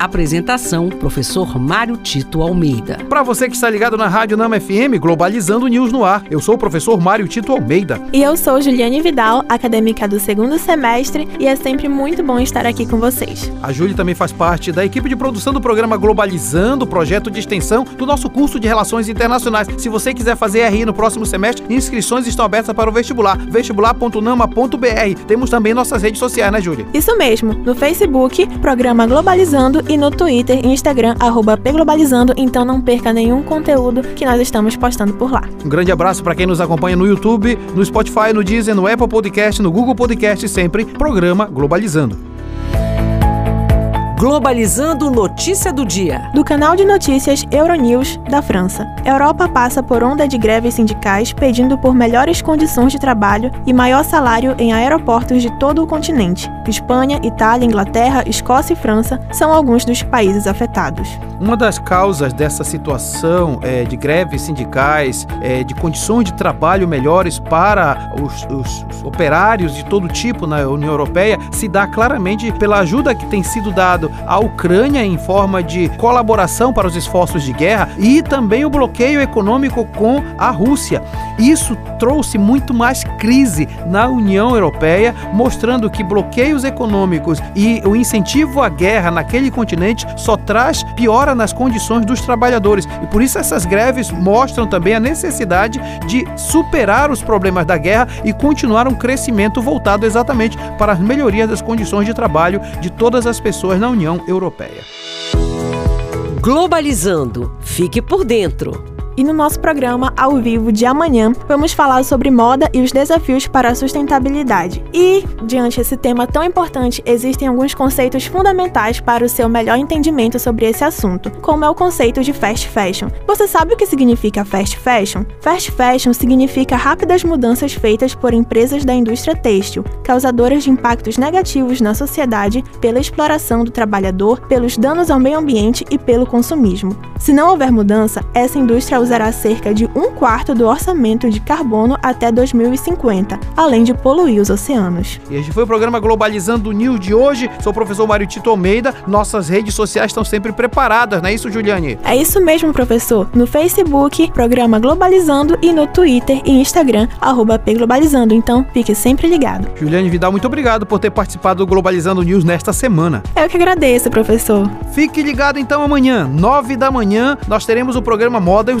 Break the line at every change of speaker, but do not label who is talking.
Apresentação: Professor Mário Tito Almeida.
Para você que está ligado na Rádio Nama FM, Globalizando News no ar, eu sou o professor Mário Tito Almeida.
E eu sou Juliane Vidal, acadêmica do segundo semestre, e é sempre muito bom estar aqui com vocês.
A Júlia também faz parte da equipe de produção do programa Globalizando, projeto de extensão do nosso curso de Relações Internacionais. Se você quiser fazer RI no próximo semestre, inscrições estão abertas para o vestibular, vestibular.nama.br. Temos também nossas redes sociais, né, Júlia?
Isso mesmo, no Facebook, programa Globalizando e no Twitter e Instagram, arroba Pglobalizando, então não perca nenhum conteúdo que nós estamos postando por lá.
Um grande abraço para quem nos acompanha no YouTube, no Spotify, no Deezer, no Apple Podcast, no Google Podcast, sempre programa Globalizando.
Globalizando Notícia do Dia.
Do canal de notícias Euronews da França. Europa passa por onda de greves sindicais pedindo por melhores condições de trabalho e maior salário em aeroportos de todo o continente. Espanha, Itália, Inglaterra, Escócia e França são alguns dos países afetados.
Uma das causas dessa situação é, de greves sindicais, é, de condições de trabalho melhores para os, os, os operários de todo tipo na União Europeia se dá claramente pela ajuda que tem sido dado à Ucrânia em forma de colaboração para os esforços de guerra e também o bloqueio econômico com a Rússia. Isso trouxe muito mais crise na União Europeia, mostrando que bloqueios econômicos e o incentivo à guerra naquele continente só traz piora nas condições dos trabalhadores. E por isso essas greves mostram também a necessidade de superar os problemas da guerra e continuar um crescimento voltado exatamente para as melhorias das condições de trabalho de todas as pessoas na União União Europeia.
Globalizando. Fique por dentro.
E no nosso programa ao vivo de amanhã, vamos falar sobre moda e os desafios para a sustentabilidade. E, diante desse tema tão importante, existem alguns conceitos fundamentais para o seu melhor entendimento sobre esse assunto, como é o conceito de fast fashion. Você sabe o que significa fast fashion? Fast fashion significa rápidas mudanças feitas por empresas da indústria têxtil, causadoras de impactos negativos na sociedade pela exploração do trabalhador, pelos danos ao meio ambiente e pelo consumismo. Se não houver mudança, essa indústria usará cerca de um quarto do orçamento de carbono até 2050, além de poluir os oceanos.
E este foi o programa Globalizando News de hoje. Sou o professor Mário Tito Almeida. Nossas redes sociais estão sempre preparadas, não é isso, Juliane?
É isso mesmo, professor. No Facebook, programa Globalizando e no Twitter e Instagram, arroba Pglobalizando. Então, fique sempre ligado.
Juliane Vidal, muito obrigado por ter participado do Globalizando News nesta semana.
Eu que agradeço, professor.
Fique ligado então amanhã, nove da manhã, nós teremos o programa Moda e os